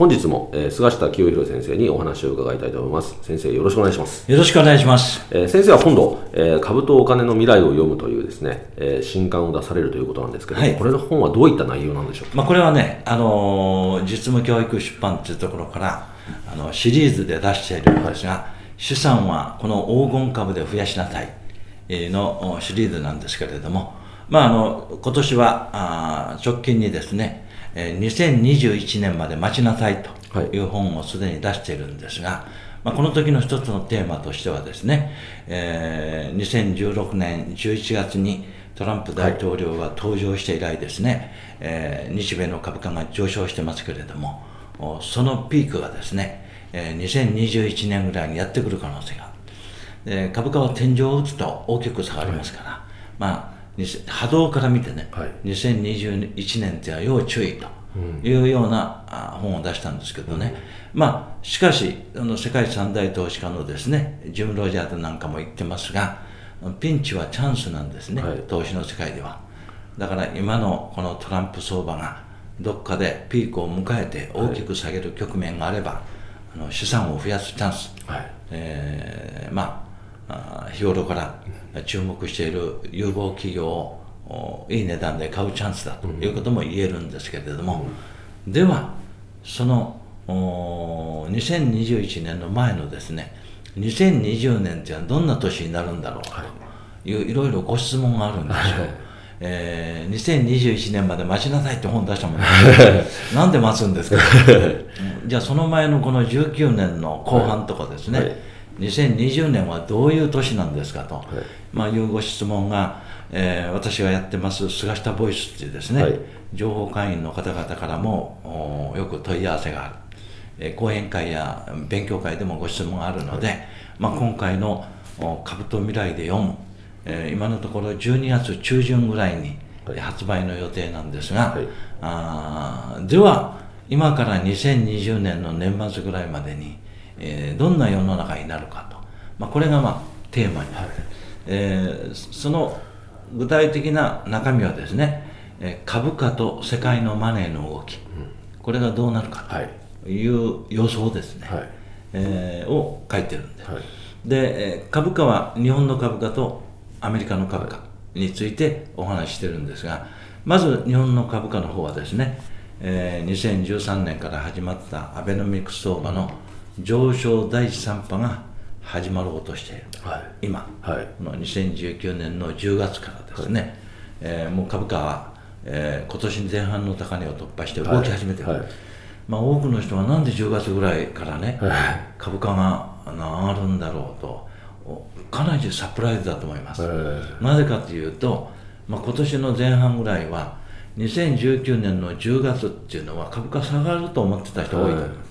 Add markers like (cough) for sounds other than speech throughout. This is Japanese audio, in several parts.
本日も、えー、菅下清弘先生にお話を伺いたいと思います。先生よろしくお願いします。よろしくお願いします、えー、先生は今度、えー、株とお金の未来を読むというですね、えー、新刊を出されるということなんですけど、はい、これの本はどういった内容なんでしょうか、まあ、これはね、あのー、実務教育出版というところからあのシリーズで出しているんですが、はい、資産はこの黄金株で増やしなさいのシリーズなんですけれども、まあ、あの今年はあ直近にですねえ2021年まで待ちなさいという本をすでに出しているんですが、まあ、この時の一つのテーマとしてはですね、えー、2016年11月にトランプ大統領が登場して以来ですね、はい、えー、日米の株価が上昇してますけれども、そのピークがですね、えー、2021年ぐらいにやってくる可能性がある。株価は天井を打つと大きく下がりますから、はい、まあ波動から見てね、はい、2021年っては要注意というような本を出したんですけどね、うん、まあしかしあの世界三大投資家のですねジム・ロジャーズなんかも言ってますがピンチはチャンスなんですね、はい、投資の世界では。だから今のこのトランプ相場がどっかでピークを迎えて大きく下げる局面があれば、はい、あの資産を増やすチャンス、はい、えー、まあ日頃から注目している有望企業をいい値段で買うチャンスだということも言えるんですけれども、うん、ではその2021年の前のですね2020年っていうのはどんな年になるんだろうとい。う、い、ろいろご質問があるんですよ。えー、2021年まで待ちなさいって本出したもんね (laughs) なんで待つんですか？(laughs) じゃあその前のこの19年の後半とかですね、はいはい2020年はどういう年なんですかと、はい、まあ、いうご質問が、えー、私がやってます菅下ボイスっていうですね、はい、情報会員の方々からもよく問い合わせがある、えー、講演会や勉強会でもご質問があるので、はい、まあ、今回の「株と未来で読む」えー、今のところ12月中旬ぐらいに発売の予定なんですが、はい、あでは今から2020年の年末ぐらいまでにえー、どんな世の中になるかと、まあ、これがまあテーマになる、はい、えー、その具体的な中身はですね、えー、株価と世界のマネーの動き、うん、これがどうなるかとい。う予想ですね、はい、えー、を書いてるんです、はい、で株価は日本の株価とアメリカの株価についてお話ししてるんですがまず日本の株価の方はですね、えー、2013年から始まったアベノミクス相場の上昇第3波が始まろうとしている、はい、今、はい、の2019年の10月からですね、はい、えー、もう株価は、えー、今年前半の高値を突破して動き始めている、はい、まあ、多くの人はなんで10月ぐらいからね、株価が上がるんだろうとかなりサプライズだと思います、なぜかというと、まあ、今年の前半ぐらいは2019年の10月っていうのは株価下がると思ってた人多いと思います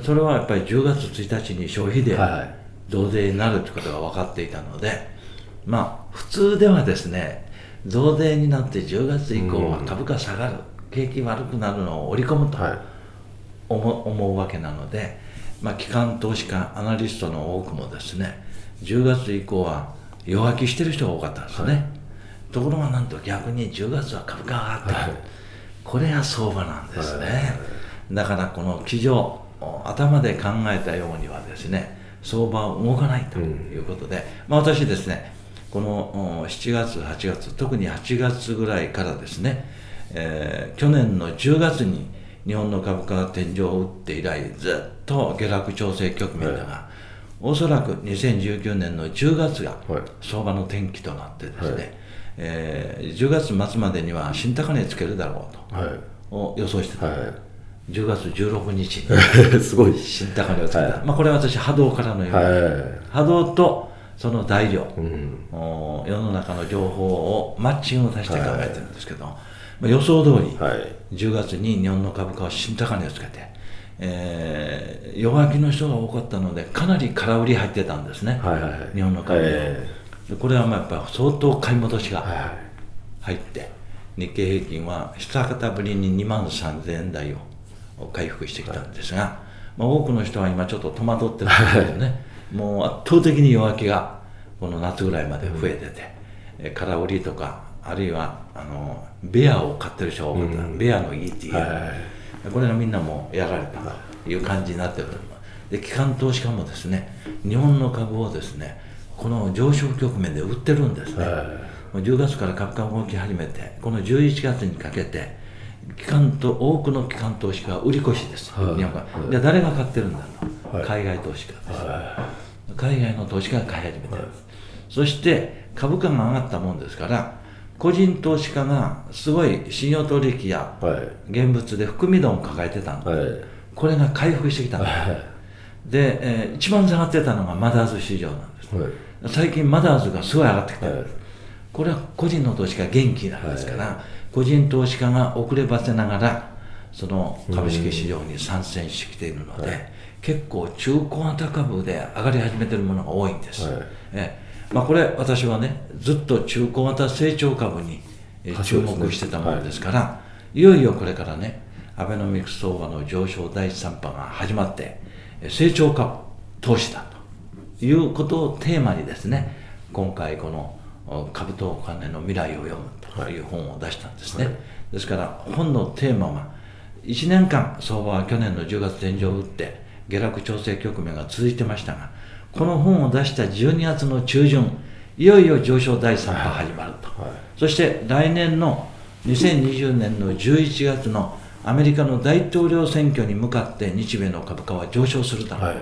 それはやっぱり10月1日に消費税増税になるということが分かっていたので、まあ普通ではですね増税になって10月以降は株価下がる、景気悪くなるのを織り込むと思,、思うわけなので、まあ、機関投資家アナリストの多くもですね10月以降は弱気してる人が多かったんですね、はい、ところがなんと逆に10月は株価が上がってくる、はい、これが相場なんですね、はい、だからこの机上頭で考えたようにはですね相場は動かないということで、うん、まあ、私ですねこの7月8月特に8月ぐらいからですね、えー、去年の10月に日本の株価が天井を打って以来ずっと下落調整局面だが、おそらく2019年の10月が相場の転機となってですね、はい、えー、10月末までには新高値つけるだろうと、はい、を予想してた、はい、10月16日に。(laughs) すごい。新高値をつけた、はい、まあ、これは私波動からのように、はい、波動とその材料、うん、世の中の情報をマッチングを足して考えてるんですけど、まあ、予想通り、はい、10月に日本の株価は新高値をつけてえー、弱気の人が多かったのでかなり空売り入ってたんですね、はいはいはい、日本の株でえー、これはまあやっぱ相当買い戻しが入って、日経平均は久方ぶりに2万3000円台を回復してきたんですが、はい、まあ、多くの人は今ちょっと戸惑ってるんですけどね。もう圧倒的に弱気がこの夏ぐらいまで増えてて、うん、空売りとかあるいはあのベアを買ってる人が多かった、うん、ベアの ETF、はいはいこれがみんなもうやられたという感じになってるで機関投資家もですね日本の株をですねこの上昇局面で売ってるんですね、もう10月から株価が動き始めてこの11月にかけて機関と多くの機関投資家は売り越しです、はい、日本が。で誰が買ってるんだと、はい、海外投資家です、はい、海外の投資家が買い始めてそして株価が上がったもんですから個人投資家がすごい信用取引や現物で含み損を抱えてたの、はい、これが回復してきたんです、はい、で、えー、一番下がってたのがマザーズ市場なんです、はい、最近マザーズがすごい上がってきてる。んです、これは個人の投資家元気なんですから、個人投資家が遅ればせながらその株式市場に参戦してきているので、結構中古型株で上がり始めてるものが多いんです、えまあ、これ私はねずっと中古型成長株に注目してたものですから、ねはい、いよいよこれからねアベノミクス相場の上昇第3波が始まって成長株投資だということをテーマにですね今回この株とお金の未来を読むという本を出したんですね、はい、ですから本のテーマは1年間相場は去年の10月天井を打って下落調整局面が続いてましたがこの本を出した12月の中旬いよいよ上昇第3波始まると、はい、そして来年の2020年の11月のアメリカの大統領選挙に向かって日米の株価は上昇するだろう、はい、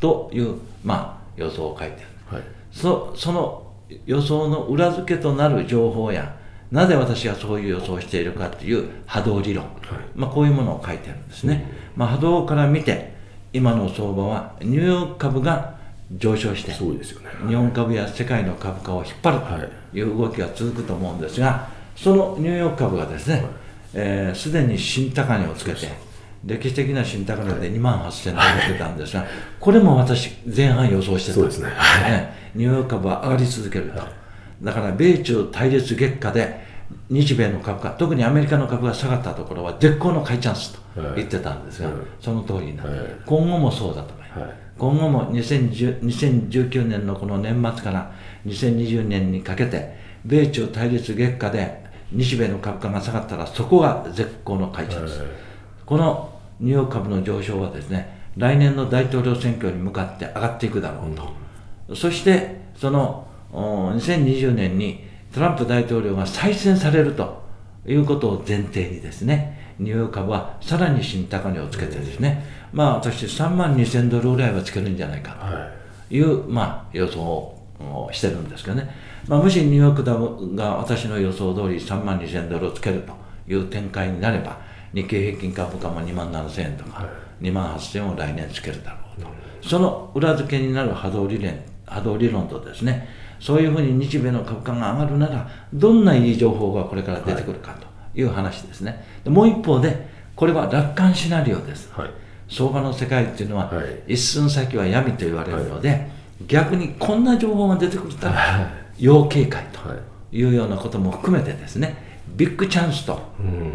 という、まあ、予想を書いてある、はい、そその予想の裏付けとなる情報やなぜ私がそういう予想をしているかという波動理論、はい、まあ、こういうものを書いてあるんですね、うん、まあ、波動から見て今の相場はニューヨーク株が上昇して、そうですよね、日本株や世界の株価を引っ張るとい。う動きが続くと思うんですが、そのニューヨーク株がですね、す、はい、えー、で、に新高値をつけて、歴史的な新高値で2万8000円で出たんですが、はい、これも私、前半予想してた。んですね、ねニューヨーク株は上がり続けると、だから米中対立月下で、日米の株価、特にアメリカの株が下がったところは絶好の買いチャンスと言ってたんですが、その通りになって、今後もそうだと思います。今後も2019年のこの年末から2020年にかけて米中対立月下で日米の株価が下がったらそこが絶好の会社です、このニューヨーク株の上昇はですね来年の大統領選挙に向かって上がっていくだろうと、うん、そしてその2020年にトランプ大統領が再選されるということを前提にですねニューヨーク株はさらに新高値をつけてですね、まあ私3万2000ドルぐらいはつけるんじゃないかという、まあ予想をしてるんですけどね、まあ、もしニューヨークダウが私の予想通り3万2000ドルをつけるという展開になれば日経平均株価も2万7000円とか2万8000円を来年つけるだろうと、その裏付けになる波動理論波動理論とですねそういうふうに日米の株価が上がるならどんないい情報がこれから出てくるかという話ですね、もう一方でこれは楽観シナリオです、はい。相場の世界っていうのは、はい、一寸先は闇と言われるので、はい、逆にこんな情報が出てくると、要警戒というようなことも含めてですねビッグチャンスと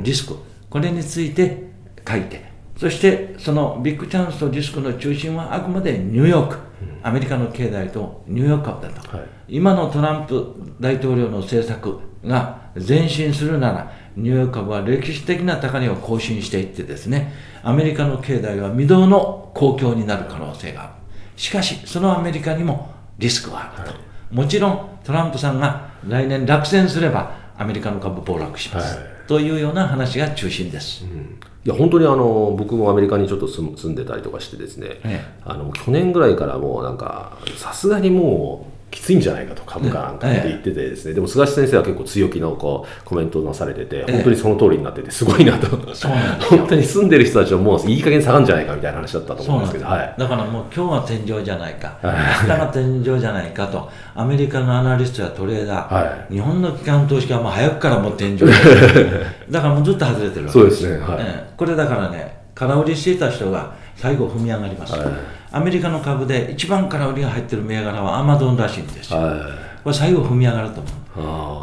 リスク、うん、これについて書いて。そしてそのビッグチャンスとリスクの中心はあくまでニューヨーク、うん、アメリカの経済とニューヨーク株だと、はい、今のトランプ大統領の政策が前進するならニューヨーク株は歴史的な高値を更新していってですねアメリカの経済は未曾有の好況になる可能性がある。しかしそのアメリカにもリスクはあると、はい、もちろんトランプさんが来年落選すればアメリカの株暴落します、はい、というような話が中心です。うん。いや本当にあの僕もアメリカにちょっと住んでたりとかしてですね、ええ、あの去年ぐらいからもうなんかさすがにもうきついんじゃないかと株価なんかって言っててですね、でも菅先生は結構強気のこうコメントをなされてて、本当にその通りになっててすごいなと、本当に住んでる人たちはもういい加減下がるんじゃないかみたいな話だったと思うんですけど、はい、だからもう今日は天井じゃないか、明日が天井じゃないかと、アメリカのアナリストやトレーダー、はい、日本の機関投資家はもう早くからもう天井 (laughs) だからもうずっと外れてるわけです。そうですね、はい、これだからね、空売りしていた人が最後踏み上がります。はいアメリカの株で一番空売りが入ってる銘柄はアマゾンらしいんですよ、はい、これ最後踏み上がると思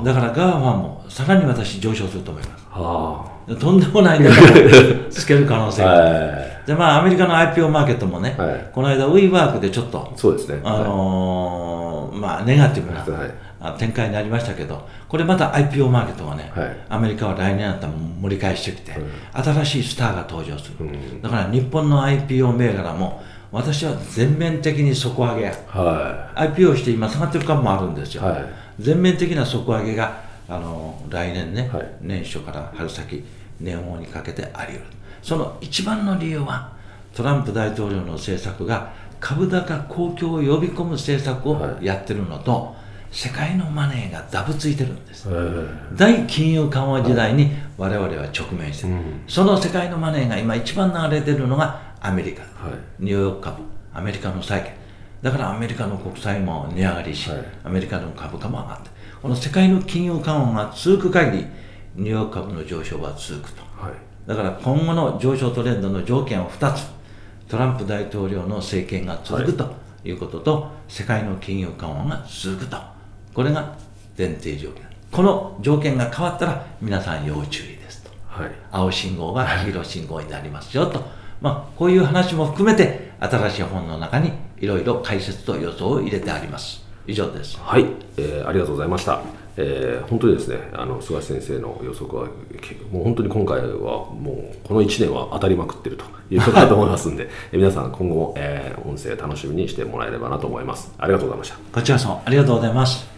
う。だからガーファンもさらに私上昇すると思います。とんでもない値段をつける可能性が。ある、でまあアメリカの IPO マーケットもね、はい、この間ウィーワークでちょっとそうですね、あのー、まあネガティブな、展開になりましたけど、これまた IPO マーケットがね、はい、アメリカは来年だったら盛り返してきて、うん、新しいスターが登場する、うん、だから日本の IPO 銘柄も私は全面的に底上げ、はい、IPO して今下がってる株もあるんですよ、はい、全面的な底上げがあの来年ね、はい、年初から春先年後にかけてあり得る。その一番の理由はトランプ大統領の政策が株高公共を呼び込む政策をやってるのと、はい、世界のマネーがダブついてるんです、大金融緩和時代に我々は直面してる、うん、その世界のマネーが今一番流れてるのがアメリカ、はい、ニューヨーク株アメリカの債券。だからアメリカの国債も値上がりし、はい、アメリカの株価も上がって。この世界の金融緩和が続く限りニューヨーク株の上昇は続くと、はい、だから今後の上昇トレンドの条件を2つ。トランプ大統領の政権が続くとい。うことと、はい、世界の金融緩和が続くと。これが前提条件。この条件が変わったら皆さん要注意ですと、はい、青信号が黄色信号になりますよとまあ、こういう話も含めて、新しい本の中にいろいろ解説と予想を入れてあります。以上です。はい、えー、ありがとうございました。えー、本当にですね、あの菅先生の予測は、もう本当に今回はもうこの1年は当たりまくってるということだと思いますんで、(laughs) 皆さん今後も、えー、音声楽しみにしてもらえればなと思います。ありがとうございました。こちらさん、ありがとうございます。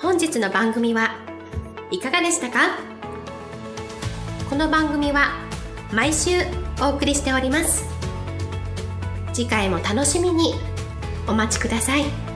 本日の番組はいかがでしたか？この番組は毎週お送りしております次回も楽しみにお待ちください。